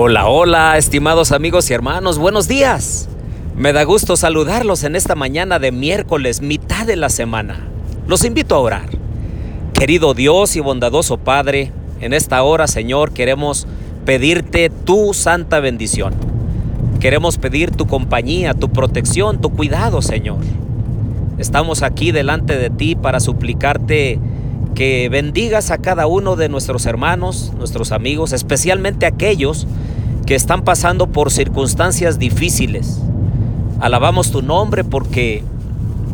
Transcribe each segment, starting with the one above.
Hola, hola, estimados amigos y hermanos, buenos días. Me da gusto saludarlos en esta mañana de miércoles, mitad de la semana. Los invito a orar. Querido Dios y bondadoso Padre, en esta hora, Señor, queremos pedirte tu santa bendición. Queremos pedir tu compañía, tu protección, tu cuidado, Señor. Estamos aquí delante de ti para suplicarte que bendigas a cada uno de nuestros hermanos, nuestros amigos, especialmente aquellos que están pasando por circunstancias difíciles. Alabamos tu nombre porque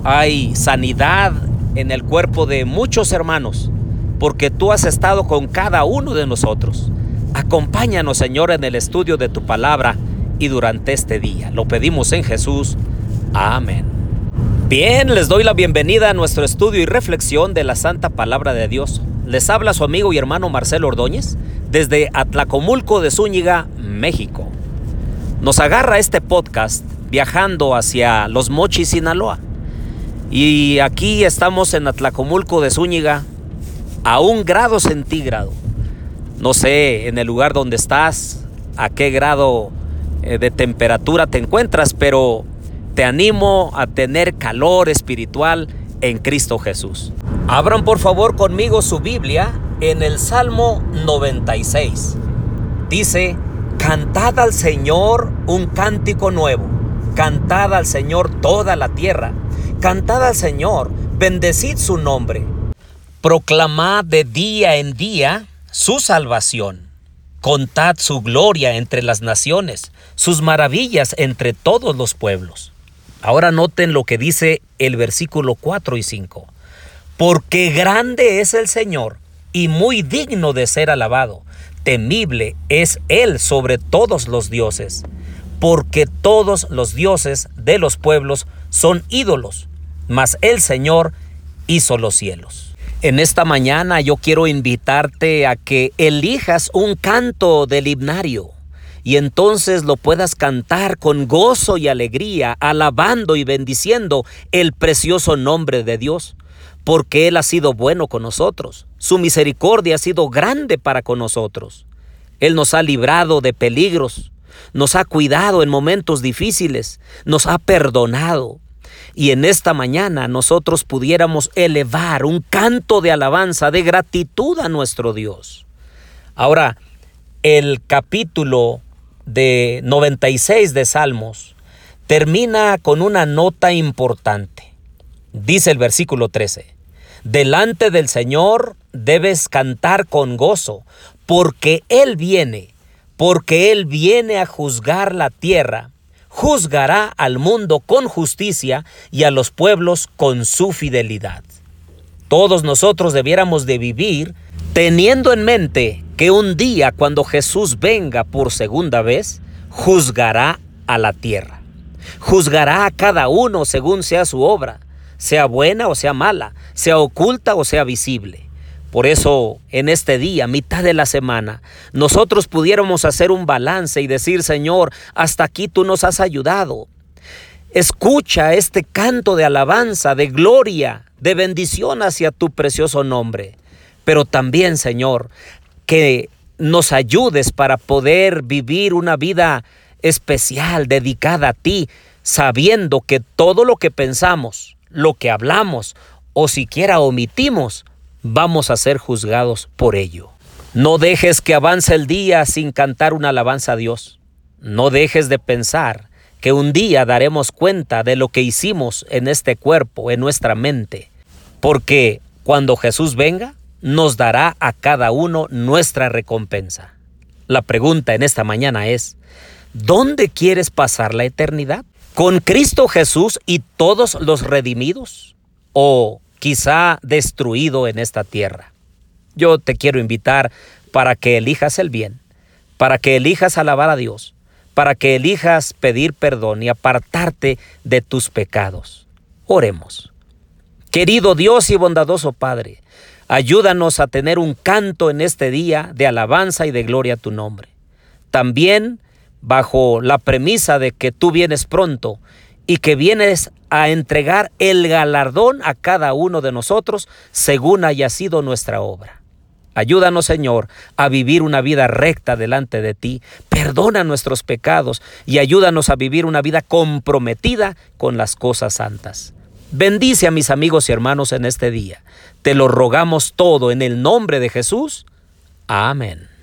hay sanidad en el cuerpo de muchos hermanos, porque tú has estado con cada uno de nosotros. Acompáñanos, Señor, en el estudio de tu palabra y durante este día. Lo pedimos en Jesús. Amén. Bien, les doy la bienvenida a nuestro estudio y reflexión de la Santa Palabra de Dios. Les habla su amigo y hermano Marcelo Ordóñez desde Atlacomulco de Zúñiga, México. Nos agarra este podcast viajando hacia Los Mochis, Sinaloa. Y aquí estamos en Atlacomulco de Zúñiga a un grado centígrado. No sé en el lugar donde estás, a qué grado eh, de temperatura te encuentras, pero te animo a tener calor espiritual en Cristo Jesús. Abran por favor conmigo su Biblia en el Salmo 96. Dice, cantad al Señor un cántico nuevo, cantad al Señor toda la tierra, cantad al Señor, bendecid su nombre, proclamad de día en día su salvación, contad su gloria entre las naciones, sus maravillas entre todos los pueblos. Ahora noten lo que dice el versículo 4 y 5. Porque grande es el Señor y muy digno de ser alabado. Temible es Él sobre todos los dioses. Porque todos los dioses de los pueblos son ídolos, mas el Señor hizo los cielos. En esta mañana yo quiero invitarte a que elijas un canto del himnario y entonces lo puedas cantar con gozo y alegría, alabando y bendiciendo el precioso nombre de Dios, porque Él ha sido bueno con nosotros, su misericordia ha sido grande para con nosotros. Él nos ha librado de peligros, nos ha cuidado en momentos difíciles, nos ha perdonado. Y en esta mañana nosotros pudiéramos elevar un canto de alabanza, de gratitud a nuestro Dios. Ahora, el capítulo de 96 de Salmos termina con una nota importante. Dice el versículo 13, Delante del Señor debes cantar con gozo, porque Él viene, porque Él viene a juzgar la tierra, juzgará al mundo con justicia y a los pueblos con su fidelidad. Todos nosotros debiéramos de vivir teniendo en mente que un día cuando Jesús venga por segunda vez, juzgará a la tierra. Juzgará a cada uno según sea su obra, sea buena o sea mala, sea oculta o sea visible. Por eso, en este día, mitad de la semana, nosotros pudiéramos hacer un balance y decir, Señor, hasta aquí tú nos has ayudado. Escucha este canto de alabanza, de gloria, de bendición hacia tu precioso nombre. Pero también, Señor, que nos ayudes para poder vivir una vida especial, dedicada a ti, sabiendo que todo lo que pensamos, lo que hablamos o siquiera omitimos, vamos a ser juzgados por ello. No dejes que avance el día sin cantar una alabanza a Dios. No dejes de pensar que un día daremos cuenta de lo que hicimos en este cuerpo, en nuestra mente. Porque cuando Jesús venga, nos dará a cada uno nuestra recompensa. La pregunta en esta mañana es, ¿dónde quieres pasar la eternidad? ¿Con Cristo Jesús y todos los redimidos? ¿O quizá destruido en esta tierra? Yo te quiero invitar para que elijas el bien, para que elijas alabar a Dios, para que elijas pedir perdón y apartarte de tus pecados. Oremos. Querido Dios y bondadoso Padre, Ayúdanos a tener un canto en este día de alabanza y de gloria a tu nombre. También bajo la premisa de que tú vienes pronto y que vienes a entregar el galardón a cada uno de nosotros según haya sido nuestra obra. Ayúdanos, Señor, a vivir una vida recta delante de ti. Perdona nuestros pecados y ayúdanos a vivir una vida comprometida con las cosas santas. Bendice a mis amigos y hermanos en este día. Te lo rogamos todo en el nombre de Jesús. Amén.